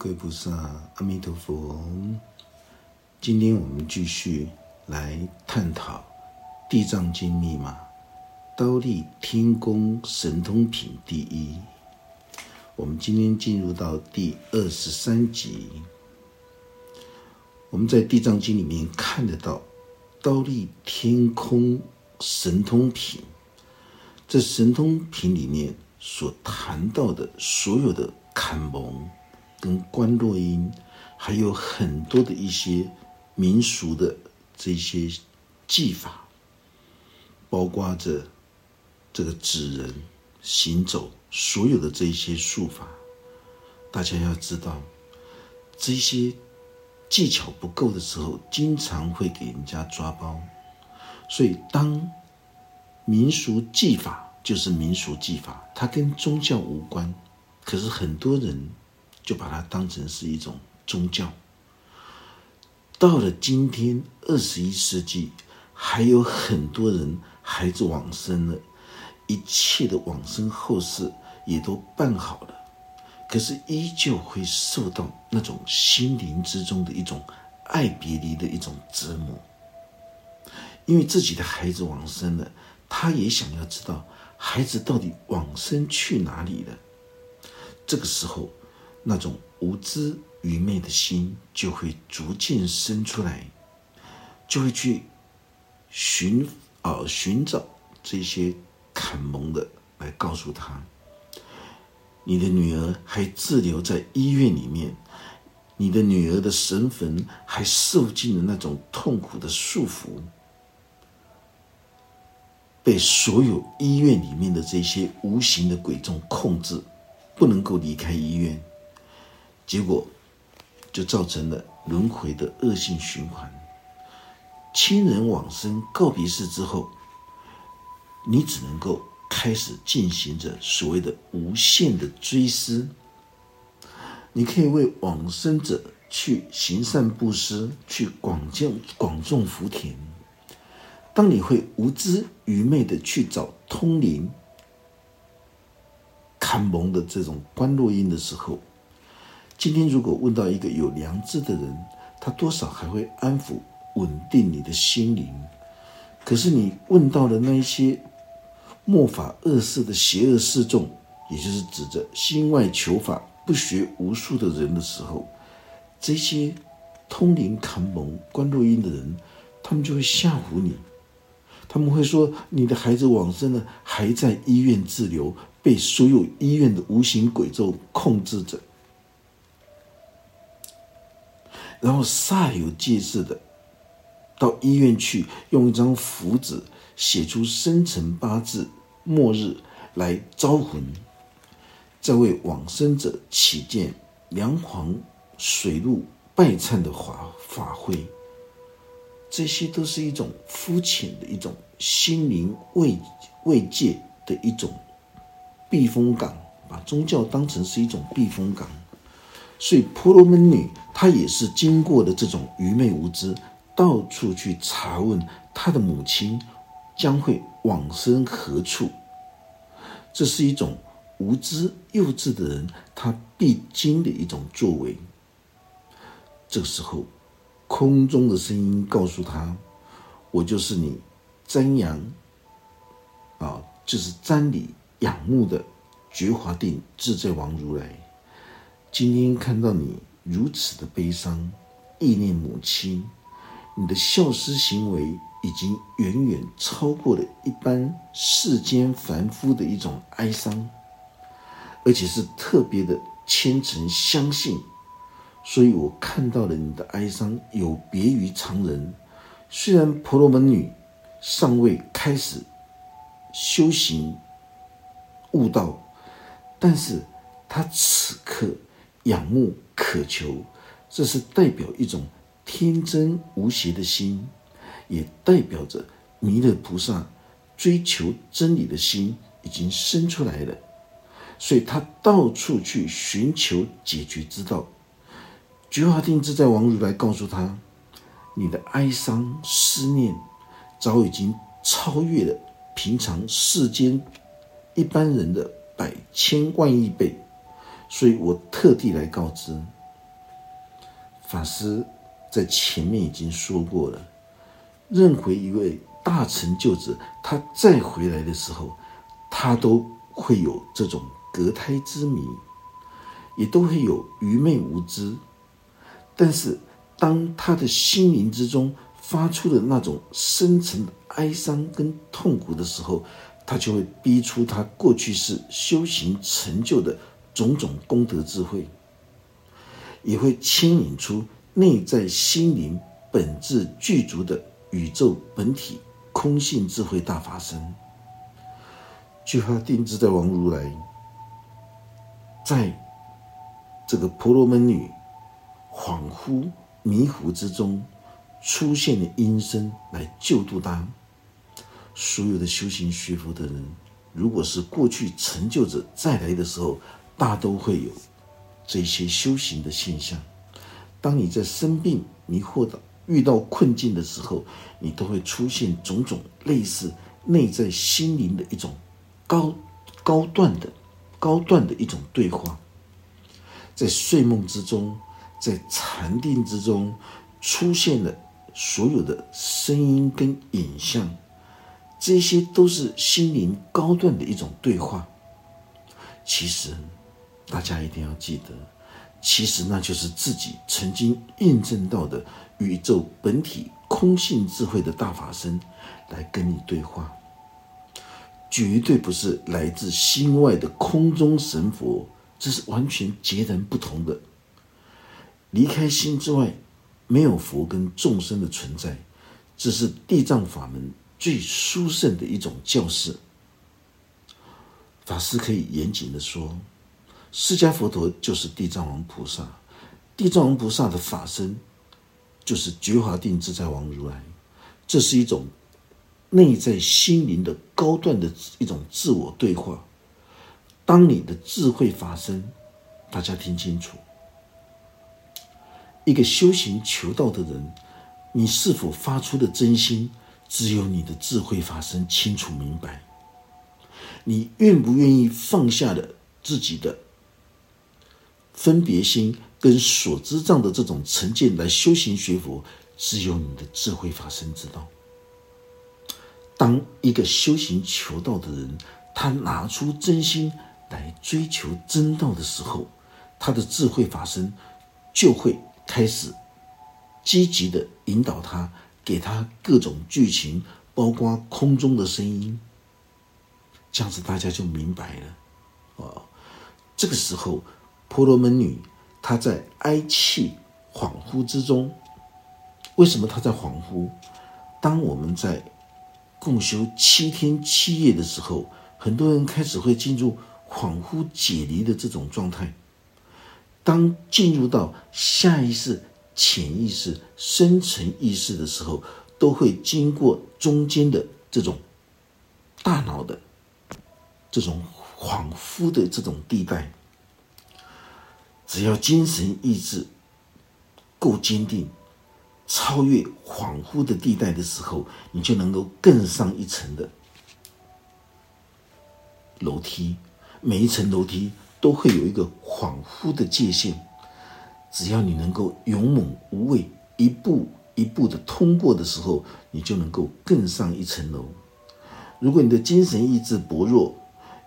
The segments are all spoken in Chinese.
各位菩萨，阿弥陀佛。今天我们继续来探讨《地藏经》密码“刀立天宫神通品”第一。我们今天进入到第二十三集。我们在《地藏经》里面看得到“刀立天空神通品”，这神通品里面所谈到的所有的坎蒙。跟观落音，还有很多的一些民俗的这些技法，包括着这个指人行走，所有的这些术法，大家要知道，这些技巧不够的时候，经常会给人家抓包。所以，当民俗技法就是民俗技法，它跟宗教无关，可是很多人。就把它当成是一种宗教。到了今天二十一世纪，还有很多人孩子往生了，一切的往生后事也都办好了，可是依旧会受到那种心灵之中的一种爱别离的一种折磨。因为自己的孩子往生了，他也想要知道孩子到底往生去哪里了。这个时候。那种无知愚昧的心就会逐渐生出来，就会去寻啊寻找这些坎蒙的来告诉他，你的女儿还滞留在医院里面，你的女儿的神魂还受尽了那种痛苦的束缚，被所有医院里面的这些无形的鬼众控制，不能够离开医院。结果，就造成了轮回的恶性循环。亲人往生告别式之后，你只能够开始进行着所谓的无限的追思。你可以为往生者去行善布施，去广种广种福田。当你会无知愚昧的去找通灵、看蒙的这种观落音的时候，今天如果问到一个有良知的人，他多少还会安抚、稳定你的心灵。可是你问到了那一些末法恶事的邪恶示众，也就是指着心外求法、不学无术的人的时候，这些通灵扛蒙观录音的人，他们就会吓唬你。他们会说你的孩子往生了，还在医院滞留，被所有医院的无形鬼咒控制着。然后煞有介事的到医院去，用一张符纸写出生辰八字、末日来招魂，再为往生者起见梁皇水陆拜忏的法法会，这些都是一种肤浅的一种心灵慰慰藉的一种避风港，把宗教当成是一种避风港。所以婆罗门女她也是经过了这种愚昧无知，到处去查问她的母亲将会往生何处。这是一种无知幼稚的人他必经的一种作为。这个时候，空中的声音告诉他：“我就是你瞻仰啊，就是瞻礼仰慕的觉华定自在王如来。”今天看到你如此的悲伤，忆念母亲，你的孝思行为已经远远超过了一般世间凡夫的一种哀伤，而且是特别的虔诚相信，所以我看到了你的哀伤有别于常人。虽然婆罗门女尚未开始修行悟道，但是她此刻。仰慕渴求，这是代表一种天真无邪的心，也代表着弥勒菩萨追求真理的心已经生出来了。所以他到处去寻求解决之道。觉华定自在王如来告诉他：“你的哀伤思念，早已经超越了平常世间一般人的百千万亿倍。”所以我特地来告知法师在前面已经说过了，任何一位大成就者，他再回来的时候，他都会有这种隔胎之谜，也都会有愚昧无知。但是，当他的心灵之中发出的那种深沉的哀伤跟痛苦的时候，他就会逼出他过去是修行成就的种种功德智慧。也会牵引出内在心灵本质具足的宇宙本体空性智慧大法身。具法定自在王如来，在这个婆罗门女恍惚迷糊之中，出现了音声来救度他。所有的修行学佛的人，如果是过去成就者再来的时候，大都会有。这些修行的现象，当你在生病、迷惑的、遇到困境的时候，你都会出现种种类似内在心灵的一种高高段的、高段的一种对话。在睡梦之中，在禅定之中，出现了所有的声音跟影像，这些都是心灵高段的一种对话。其实。大家一定要记得，其实那就是自己曾经印证到的宇宙本体空性智慧的大法身来跟你对话，绝对不是来自心外的空中神佛，这是完全截然不同的。离开心之外，没有佛跟众生的存在，这是地藏法门最殊胜的一种教示。法师可以严谨的说。释迦佛陀就是地藏王菩萨，地藏王菩萨的法身就是觉华定自在王如来，这是一种内在心灵的高段的一种自我对话。当你的智慧发生，大家听清楚，一个修行求道的人，你是否发出的真心，只有你的智慧发生清楚明白。你愿不愿意放下了自己的？分别心跟所知障的这种成见来修行学佛，只有你的智慧法身知道。当一个修行求道的人，他拿出真心来追求真道的时候，他的智慧法身就会开始积极的引导他，给他各种剧情，包括空中的声音，这样子大家就明白了。啊，这个时候。婆罗门女，她在哀泣恍惚之中。为什么她在恍惚？当我们在共修七天七夜的时候，很多人开始会进入恍惚解离的这种状态。当进入到下意识、潜意识、深层意识的时候，都会经过中间的这种大脑的这种恍惚的这种地带。只要精神意志够坚定，超越恍惚的地带的时候，你就能够更上一层的楼梯。每一层楼梯都会有一个恍惚的界限，只要你能够勇猛无畏，一步一步的通过的时候，你就能够更上一层楼。如果你的精神意志薄弱，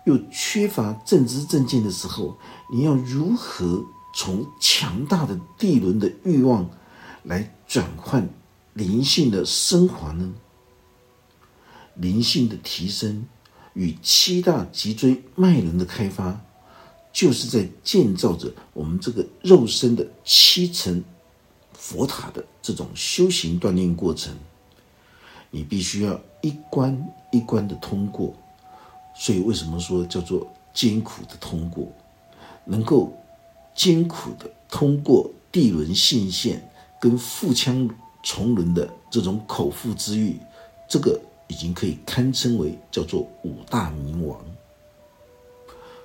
又缺乏正知正见的时候，你要如何从强大的地轮的欲望来转换灵性的升华呢？灵性的提升与七大脊椎脉轮的开发，就是在建造着我们这个肉身的七层佛塔的这种修行锻炼过程。你必须要一关一关的通过。所以，为什么说叫做艰苦的通过？能够艰苦的通过地轮性线跟腹腔重轮的这种口腹之欲，这个已经可以堪称为叫做五大冥王。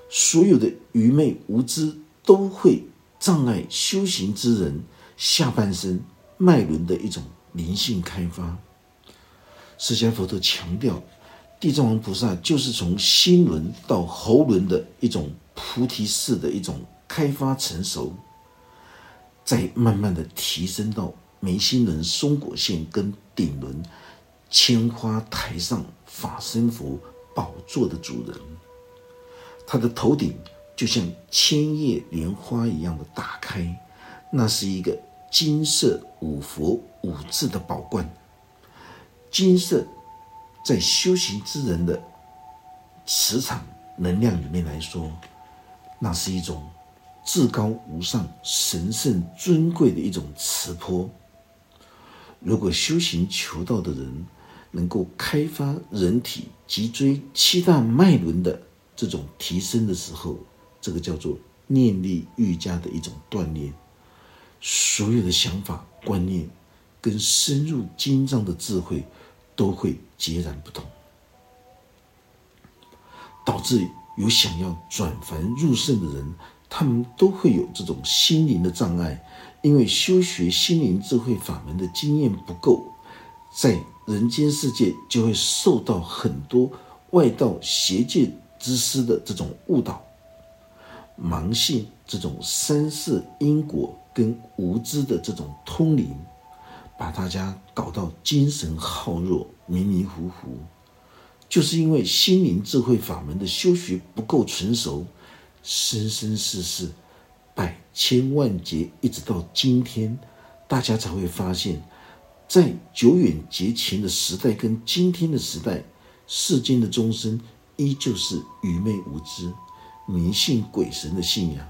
所有的愚昧无知都会障碍修行之人下半身脉轮的一种灵性开发。释迦佛陀强调。地藏王菩萨就是从心轮到喉轮的一种菩提式的一种开发成熟。再慢慢的提升到眉心轮、松果线跟顶轮千花台上法身佛宝座的主人，他的头顶就像千叶莲花一样的打开，那是一个金色五佛五字的宝冠。金色在修行之人的磁场能量里面来说，那是一种。至高无上、神圣尊贵的一种磁波。如果修行求道的人能够开发人体脊椎七大脉轮的这种提升的时候，这个叫做念力愈加的一种锻炼，所有的想法观念跟深入经藏的智慧都会截然不同，导致有想要转凡入圣的人。他们都会有这种心灵的障碍，因为修学心灵智慧法门的经验不够，在人间世界就会受到很多外道邪见之师的这种误导，盲信这种三世因果跟无知的这种通灵，把大家搞到精神耗弱、迷迷糊糊，就是因为心灵智慧法门的修学不够纯熟。生生世世，百千万劫，一直到今天，大家才会发现，在久远劫前的时代跟今天的时代，世间的众生依旧是愚昧无知、迷信鬼神的信仰，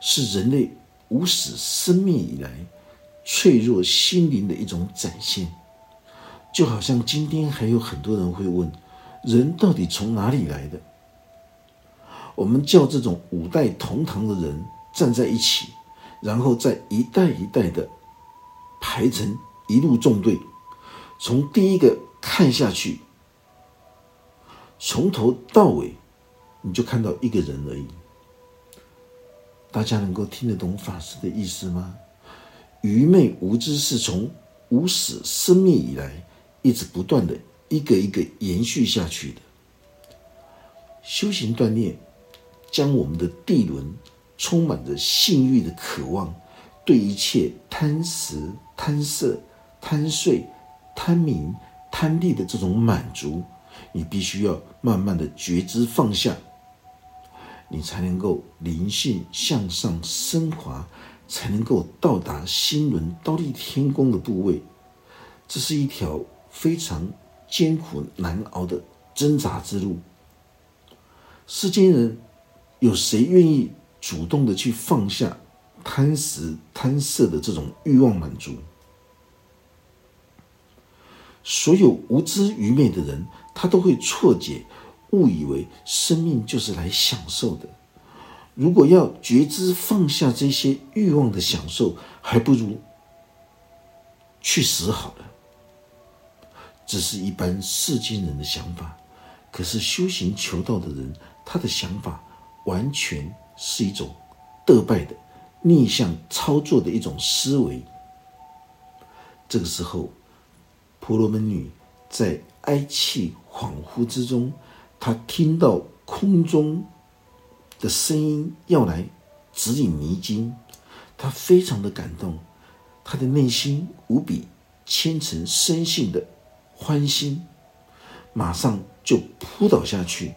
是人类无始生命以来脆弱心灵的一种展现。就好像今天还有很多人会问：人到底从哪里来的？我们叫这种五代同堂的人站在一起，然后再一代一代的排成一路纵队，从第一个看下去，从头到尾，你就看到一个人而已。大家能够听得懂法师的意思吗？愚昧无知是从无始生命以来，一直不断的一个一个延续下去的修行锻炼。将我们的地轮充满着性欲的渴望，对一切贪食、贪色、贪睡、贪名、贪利的这种满足，你必须要慢慢的觉知放下，你才能够灵性向上升华，才能够到达心轮刀立天宫的部位。这是一条非常艰苦难熬的挣扎之路。世间人。有谁愿意主动的去放下贪食贪色的这种欲望满足？所有无知愚昧的人，他都会错解、误以为生命就是来享受的。如果要觉知放下这些欲望的享受，还不如去死好了。这是一般世间人的想法，可是修行求道的人，他的想法。完全是一种得败的逆向操作的一种思维。这个时候，婆罗门女在哀泣恍惚之中，她听到空中的声音要来指引迷津，他非常的感动，他的内心无比虔诚深信的欢心，马上就扑倒下去。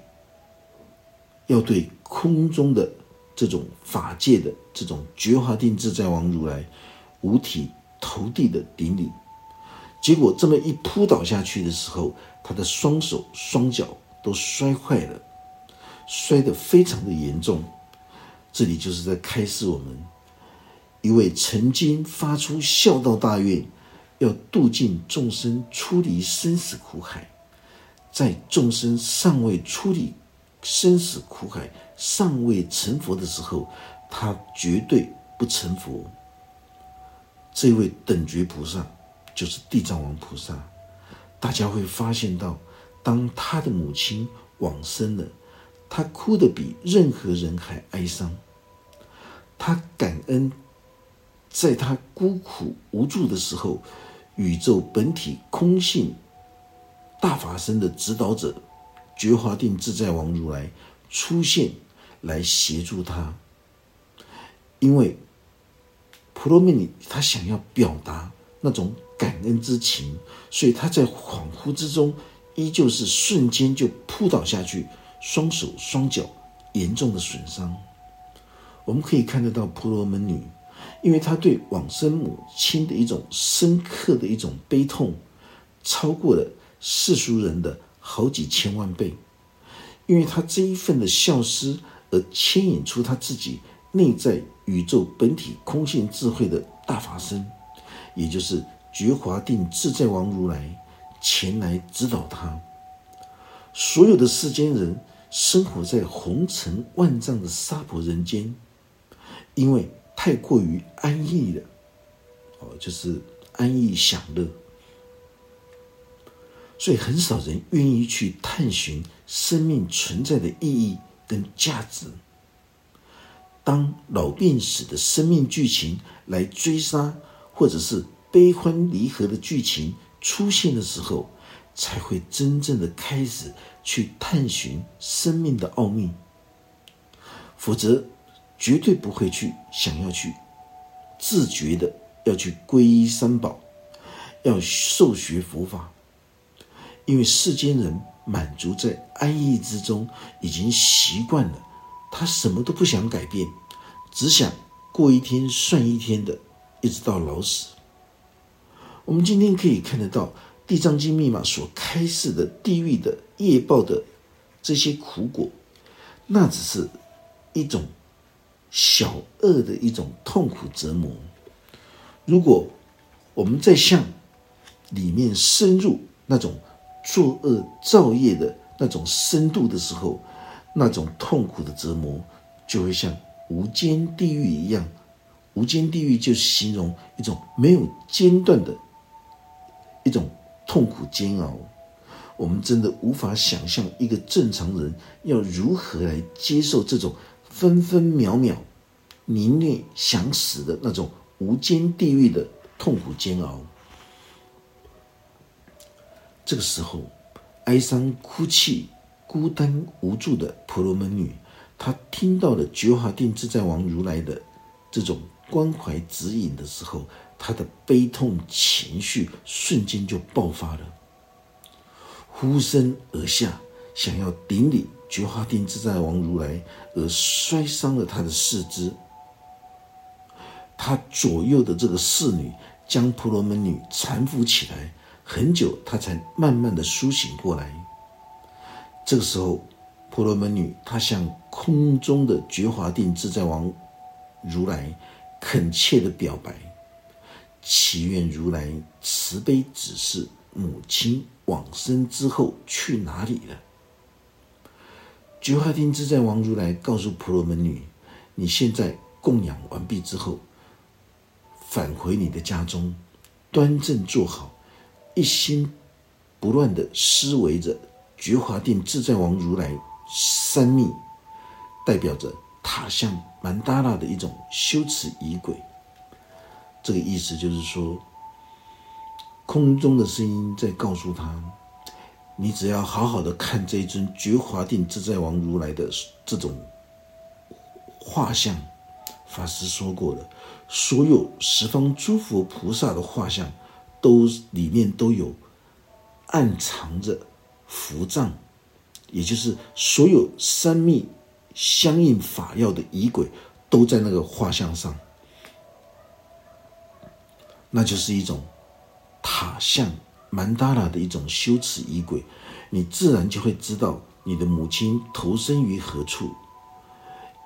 要对空中的这种法界的这种觉华定自在王如来五体投地的顶礼，结果这么一扑倒下去的时候，他的双手双脚都摔坏了，摔得非常的严重。这里就是在开示我们，一位曾经发出孝道大愿，要度尽众生出离生死苦海，在众生尚未出离。生死苦海尚未成佛的时候，他绝对不成佛。这位等觉菩萨就是地藏王菩萨。大家会发现到，当他的母亲往生了，他哭得比任何人还哀伤。他感恩，在他孤苦无助的时候，宇宙本体空性大法身的指导者。觉华定自在王如来出现，来协助他。因为婆罗门尼他想要表达那种感恩之情，所以他在恍惚之中，依旧是瞬间就扑倒下去，双手双脚严重的损伤。我们可以看得到婆罗门女，因为她对往生母亲的一种深刻的一种悲痛，超过了世俗人的好几千万倍。因为她这一份的孝思，而牵引出她自己内在宇宙本体空性智慧的大法身，也就是觉华定自在王如来前来指导他。所有的世间人生活在红尘万丈的娑婆人间。因为太过于安逸了，哦，就是安逸享乐，所以很少人愿意去探寻生命存在的意义跟价值。当老病死的生命剧情来追杀，或者是悲欢离合的剧情出现的时候，才会真正的开始去探寻生命的奥秘，否则。绝对不会去想要去自觉的要去皈依三宝，要受学佛法，因为世间人满足在安逸之中，已经习惯了，他什么都不想改变，只想过一天算一天的，一直到老死。我们今天可以看得到《地藏经》密码所开示的地狱的业报的这些苦果，那只是一种。小恶的一种痛苦折磨。如果我们在向里面深入那种作恶造业的那种深度的时候，那种痛苦的折磨就会像无间地狱一样。无间地狱就是形容一种没有间断的一种痛苦煎熬。我们真的无法想象一个正常人要如何来接受这种。分分秒秒，宁愿想死的那种无间地狱的痛苦煎熬。这个时候，哀伤、哭泣、孤单、无助的婆罗门女，她听到了觉华定自在王如来的这种关怀指引的时候，她的悲痛情绪瞬间就爆发了，呼声而下，想要顶礼。觉华定自在王如来而摔伤了他的四肢，他左右的这个侍女将婆罗门女搀扶起来，很久，他才慢慢的苏醒过来。这个时候，婆罗门女她向空中的觉华定自在王如来恳切的表白，祈愿如来慈悲指示母亲往生之后去哪里了。觉华定自在王如来告诉婆罗门女：“你现在供养完毕之后，返回你的家中，端正坐好，一心不乱的思维着觉华定自在王如来三密，代表着塔向曼达拉的一种修持仪轨。这个意思就是说，空中的声音在告诉他。”你只要好好的看这一尊觉华定自在王如来的这种画像，法师说过了，所有十方诸佛菩萨的画像，都里面都有暗藏着符藏，也就是所有三密相应法要的仪轨都在那个画像上，那就是一种塔像。曼达拉的一种修持仪轨，你自然就会知道你的母亲投身于何处。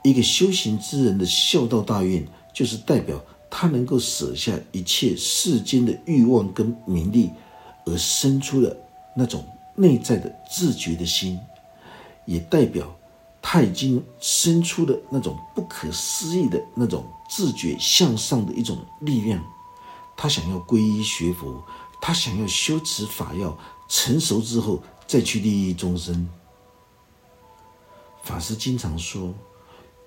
一个修行之人的孝道大愿，就是代表他能够舍下一切世间的欲望跟名利，而生出了那种内在的自觉的心，也代表他已经生出了那种不可思议的那种自觉向上的一种力量。他想要皈依学佛。他想要修持法要成熟之后再去利益众生。法师经常说，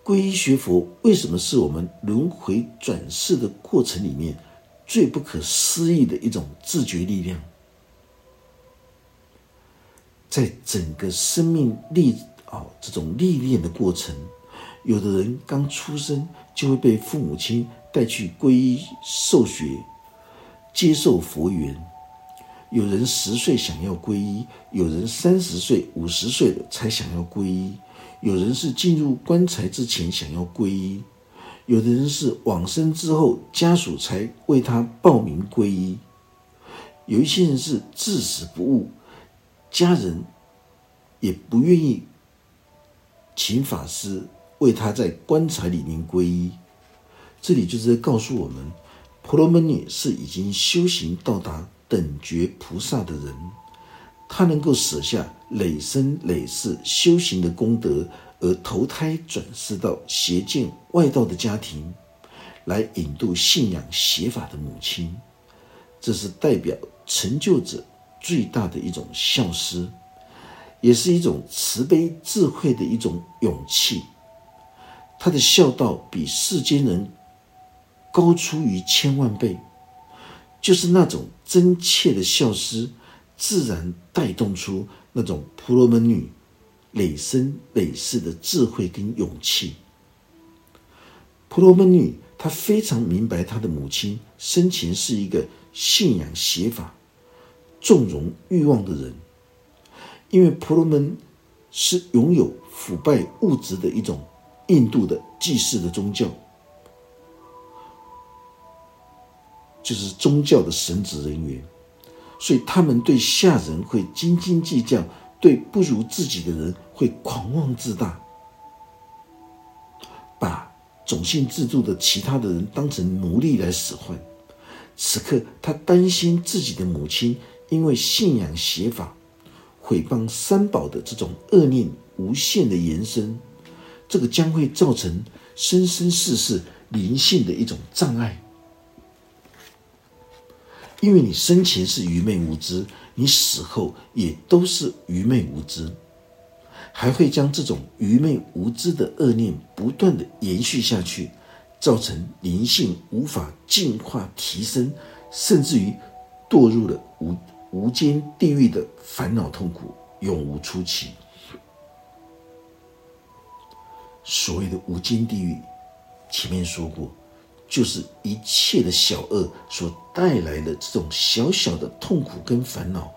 皈依学佛为什么是我们轮回转世的过程里面最不可思议的一种自觉力量？在整个生命历啊这种历练的过程，有的人刚出生就会被父母亲。带去皈依受学，接受佛缘。有人十岁想要皈依，有人三十岁、五十岁了才想要皈依，有人是进入棺材之前想要皈依，有的人是往生之后家属才为他报名皈依，有一些人是至死不悟，家人也不愿意请法师为他在棺材里面皈依。这里就是在告诉我们，婆罗门女是已经修行到达等觉菩萨的人，她能够舍下累生累世修行的功德，而投胎转世到邪见外道的家庭，来引渡信仰邪法的母亲。这是代表成就者最大的一种孝思，也是一种慈悲智慧的一种勇气。他的孝道比世间人。高出于千万倍，就是那种真切的孝思，自然带动出那种婆罗门女累生累世的智慧跟勇气。婆罗门女她非常明白她的母亲生前是一个信仰邪法、纵容欲望的人，因为婆罗门是拥有腐败物质的一种印度的祭祀的宗教。就是宗教的神职人员，所以他们对下人会斤斤计较，对不如自己的人会狂妄自大，把种姓制度的其他的人当成奴隶来使唤。此刻，他担心自己的母亲因为信仰邪法，毁谤三宝的这种恶念无限的延伸，这个将会造成生生世世灵性的一种障碍。因为你生前是愚昧无知，你死后也都是愚昧无知，还会将这种愚昧无知的恶念不断的延续下去，造成灵性无法进化提升，甚至于堕入了无无间地狱的烦恼痛苦，永无出期。所谓的无间地狱，前面说过。就是一切的小恶所带来的这种小小的痛苦跟烦恼，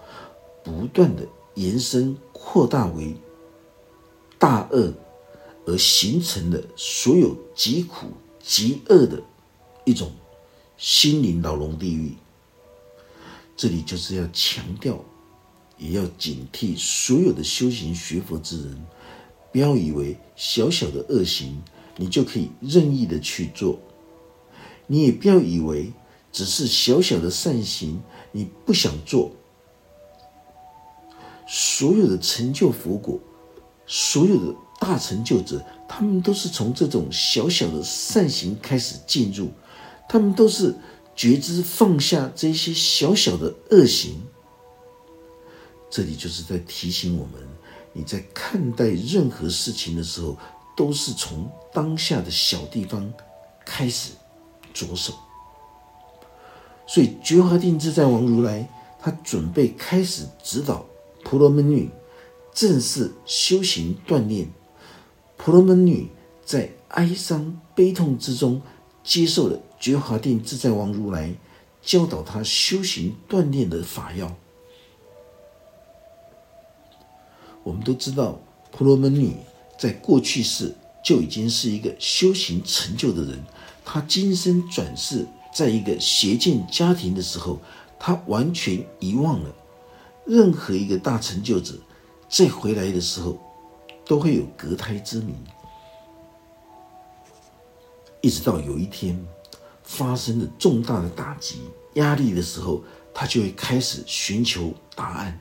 不断的延伸扩大为大恶，而形成的所有极苦极恶的一种心灵牢笼地狱。这里就是要强调，也要警惕所有的修行学佛之人，不要以为小小的恶行你就可以任意的去做。你也不要以为只是小小的善行，你不想做。所有的成就佛果，所有的大成就者，他们都是从这种小小的善行开始进入，他们都是觉知放下这些小小的恶行。这里就是在提醒我们：你在看待任何事情的时候，都是从当下的小地方开始。着手，所以觉华定自在王如来，他准备开始指导婆罗门女正式修行锻炼。婆罗门女在哀伤悲痛之中，接受了觉华定自在王如来教导她修行锻炼的法要。我们都知道，婆罗门女在过去世就已经是一个修行成就的人。他今生转世在一个邪见家庭的时候，他完全遗忘了任何一个大成就者再回来的时候都会有隔胎之谜。一直到有一天发生了重大的打击压力的时候，他就会开始寻求答案。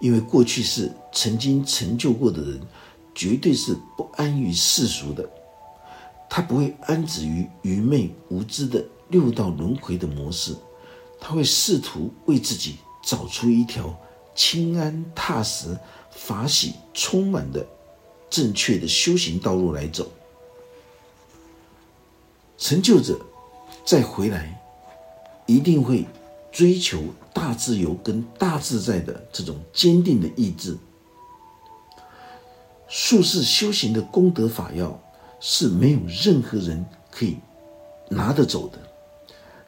因为过去是曾经成就过的人，绝对是不安于世俗的。他不会安止于愚昧无知的六道轮回的模式，他会试图为自己找出一条清安踏实、法喜充满的正确的修行道路来走。成就者再回来，一定会追求大自由跟大自在的这种坚定的意志。术士修行的功德法要。是没有任何人可以拿得走的。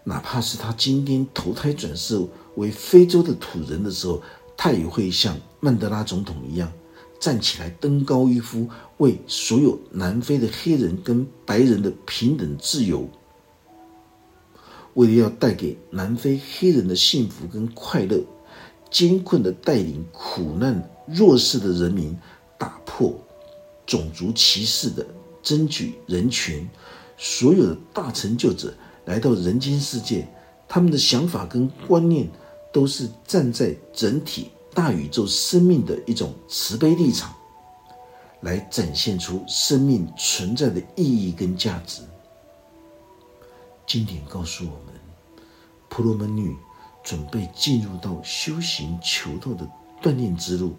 哪怕是他今天投胎转世为非洲的土人的时候，他也会像曼德拉总统一样站起来登高一呼，为所有南非的黑人跟白人的平等自由，为了要带给南非黑人的幸福跟快乐，艰困的带领苦难弱势的人民，打破种族歧视的，争取人权，所有的大成就者。来到人间世界，他们的想法跟观念都是站在整体大宇宙生命的一种慈悲立场，来展现出生命存在的意义跟价值。经典告诉我们，婆罗门女准备进入到修行求道的锻炼之路，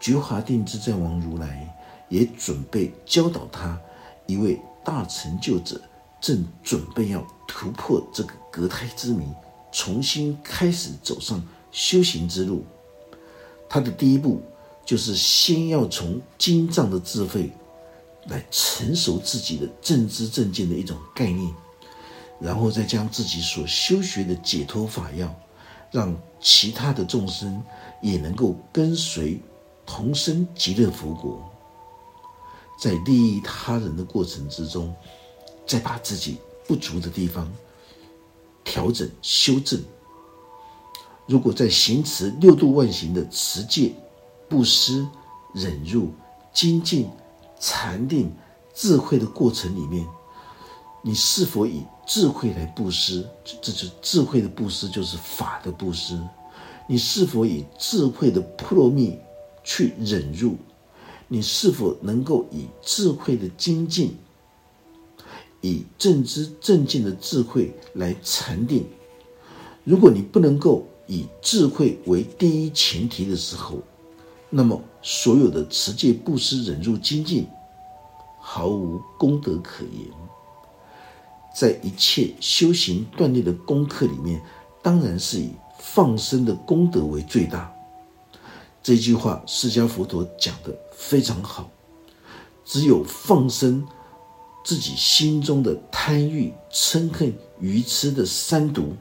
觉华定自在王如来也准备教导他一位大成就者。正准备要突破这个隔胎之谜，重新开始走上修行之路。他的第一步就是先要从经藏的智慧来成熟自己的正知正见的一种概念，然后再将自己所修学的解脱法要，让其他的众生也能够跟随同生极乐佛国，在利益他人的过程之中。再把自己不足的地方调整修正。如果在行持六度万行的持戒、布施、忍辱、精进、禅定、智慧的过程里面，你是否以智慧来布施？这是智慧的布施，就是法的布施。你是否以智慧的波罗蜜去忍辱？你是否能够以智慧的精进？以正知正见的智慧来禅定。如果你不能够以智慧为第一前提的时候，那么所有的持戒、布施、忍辱、精进，毫无功德可言。在一切修行锻炼的功课里面，当然是以放生的功德为最大。这句话，释迦佛陀讲的非常好。只有放生。自己心中的贪欲、嗔恨、愚痴的三毒，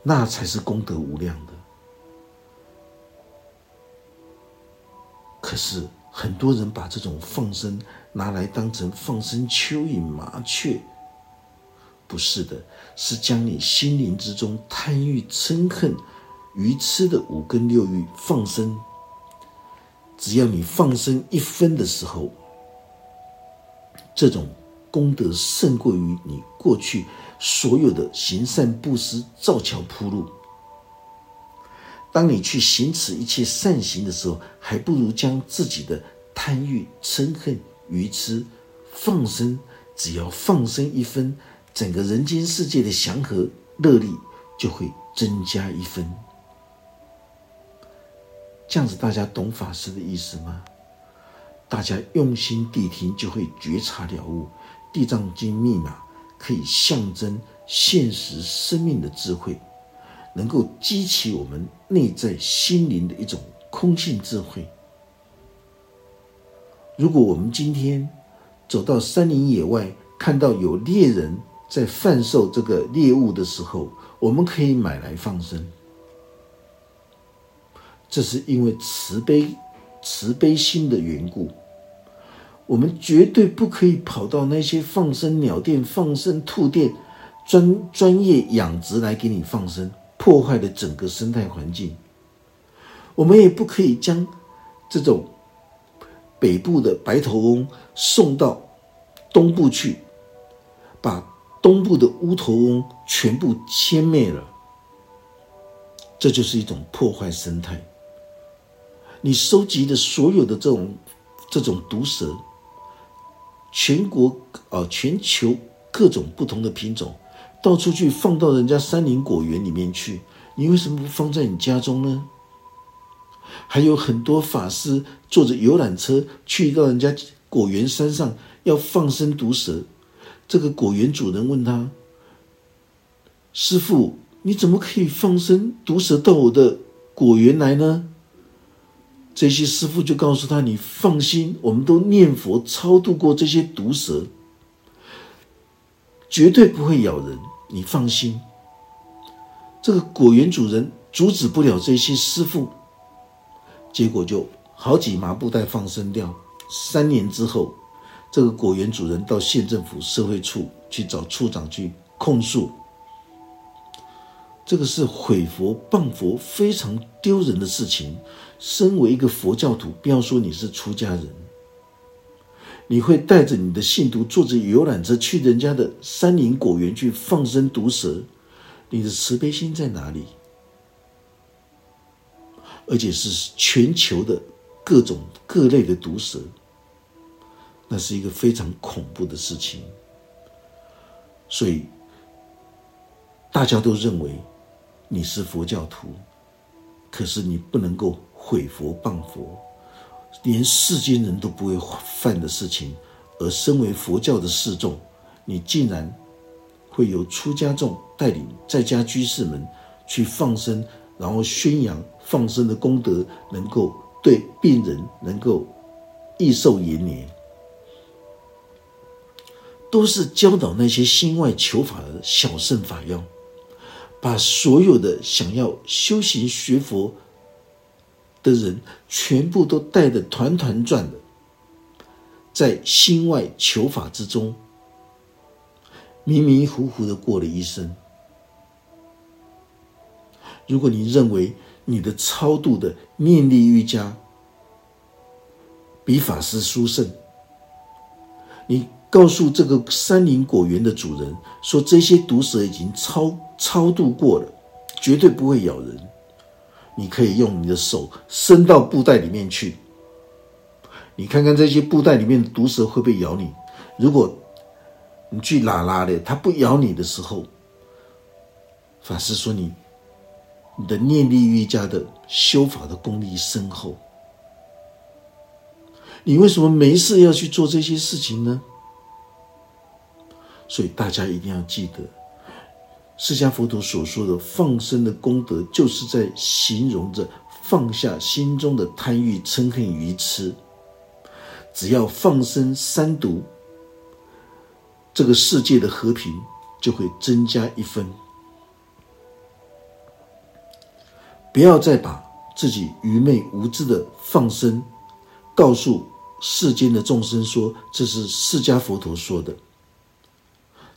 那才是功德无量的。可是很多人把这种放生拿来当成放生蚯蚓、麻雀，不是的，是将你心灵之中贪欲、嗔恨、愚痴的五根六欲放生。只要你放生一分的时候，这种功德胜过于你过去所有的行善布施、造桥铺路。当你去行持一切善行的时候，还不如将自己的贪欲、嗔恨、愚痴放生。只要放生一分，整个人间世界的祥和乐力就会增加一分。这样子，大家懂法师的意思吗？大家用心谛听，就会觉察了悟。地藏经密码可以象征现实生命的智慧，能够激起我们内在心灵的一种空性智慧。如果我们今天走到山林野外，看到有猎人在贩售这个猎物的时候，我们可以买来放生。这是因为慈悲、慈悲心的缘故，我们绝对不可以跑到那些放生鸟店、放生兔店、专专业养殖来给你放生，破坏了整个生态环境。我们也不可以将这种北部的白头翁送到东部去，把东部的乌头翁全部歼灭了。这就是一种破坏生态。你收集的所有的这种这种毒蛇，全国啊全球各种不同的品种，到处去放到人家山林果园里面去，你为什么不放在你家中呢？还有很多法师坐着游览车去到人家果园山上要放生毒蛇，这个果园主人问他：“师傅，你怎么可以放生毒蛇到我的果园来呢？”这些师傅就告诉他：“你放心，我们都念佛超度过这些毒蛇，绝对不会咬人。你放心。”这个果园主人阻止不了这些师傅，结果就好几麻布袋放生掉。三年之后，这个果园主人到县政府社会处去找处长去控诉。这个是毁佛谤佛，非常丢人的事情。身为一个佛教徒，不要说你是出家人，你会带着你的信徒坐着游览车去人家的山林果园去放生毒蛇，你的慈悲心在哪里？而且是全球的各种各类的毒蛇，那是一个非常恐怖的事情。所以大家都认为。你是佛教徒，可是你不能够毁佛谤佛，连世间人都不会犯的事情，而身为佛教的示众，你竟然会由出家众带领在家居士们去放生，然后宣扬放生的功德，能够对病人能够益寿延年，都是教导那些心外求法的小圣法要。把所有的想要修行学佛的人，全部都带得团团转的，在心外求法之中，迷迷糊糊的过了一生。如果你认为你的超度的念力瑜伽比法师殊胜，你。告诉这个山林果园的主人说：“这些毒蛇已经超超度过了，绝对不会咬人。你可以用你的手伸到布袋里面去，你看看这些布袋里面的毒蛇会不会咬你？如果你去拉拉的，它不咬你的时候，法师说你你的念力瑜伽的修法的功力深厚。你为什么没事要去做这些事情呢？”所以大家一定要记得，释迦佛陀所说的放生的功德，就是在形容着放下心中的贪欲、嗔恨、愚痴。只要放生三毒，这个世界的和平就会增加一分。不要再把自己愚昧无知的放生，告诉世间的众生说这是释迦佛陀说的。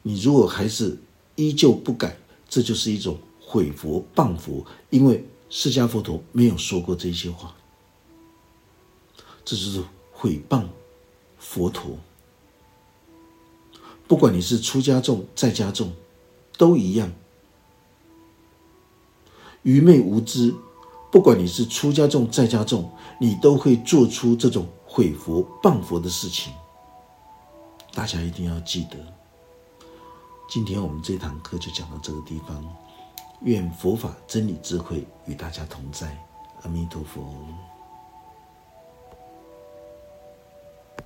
你如果还是依旧不改，这就是一种毁佛谤佛，因为释迦佛陀没有说过这些话，这就是毁谤佛陀。不管你是出家众、在家众，都一样，愚昧无知。不管你是出家众、在家众，你都会做出这种毁佛谤佛的事情。大家一定要记得。今天我们这堂课就讲到这个地方，愿佛法真理智慧与大家同在，阿弥陀佛。